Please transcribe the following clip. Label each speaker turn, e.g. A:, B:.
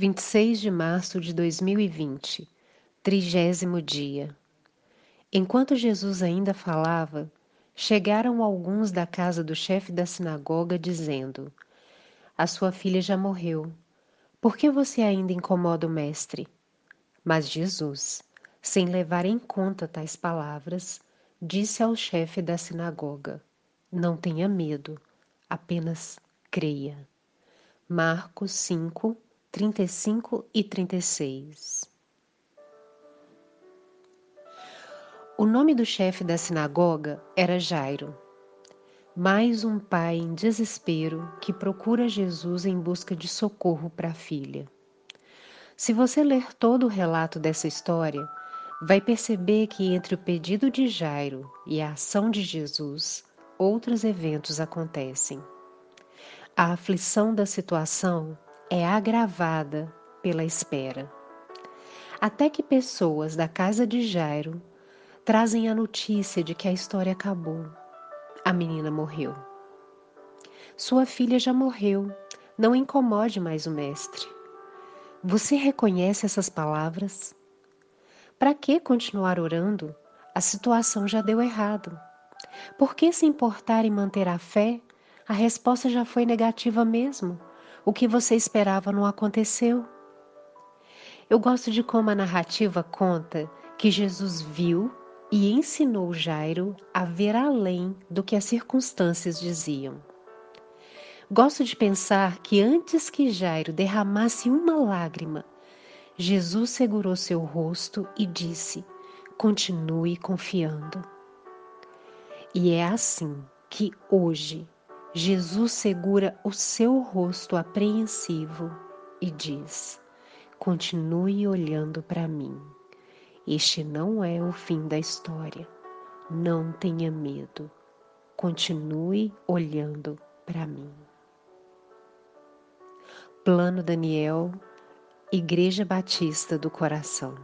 A: 26 de março de 2020, trigésimo dia. Enquanto Jesus ainda falava, chegaram alguns da casa do chefe da sinagoga dizendo: A sua filha já morreu. Por que você ainda incomoda o mestre? Mas Jesus, sem levar em conta tais palavras, disse ao chefe da sinagoga: Não tenha medo, apenas creia. Marcos 5, 35 e 36. O nome do chefe da sinagoga era Jairo. Mais um pai em desespero que procura Jesus em busca de socorro para a filha. Se você ler todo o relato dessa história, vai perceber que entre o pedido de Jairo e a ação de Jesus, outros eventos acontecem. A aflição da situação é agravada pela espera. Até que pessoas da casa de Jairo trazem a notícia de que a história acabou. A menina morreu. Sua filha já morreu. Não incomode mais o mestre. Você reconhece essas palavras? Para que continuar orando? A situação já deu errado. Por que se importar em manter a fé? A resposta já foi negativa mesmo. O que você esperava não aconteceu. Eu gosto de como a narrativa conta que Jesus viu e ensinou Jairo a ver além do que as circunstâncias diziam. Gosto de pensar que antes que Jairo derramasse uma lágrima, Jesus segurou seu rosto e disse: Continue confiando. E é assim que hoje Jesus segura o seu rosto apreensivo e diz: Continue olhando para mim. Este não é o fim da história. Não tenha medo. Continue olhando para mim. Plano Daniel, Igreja Batista do Coração.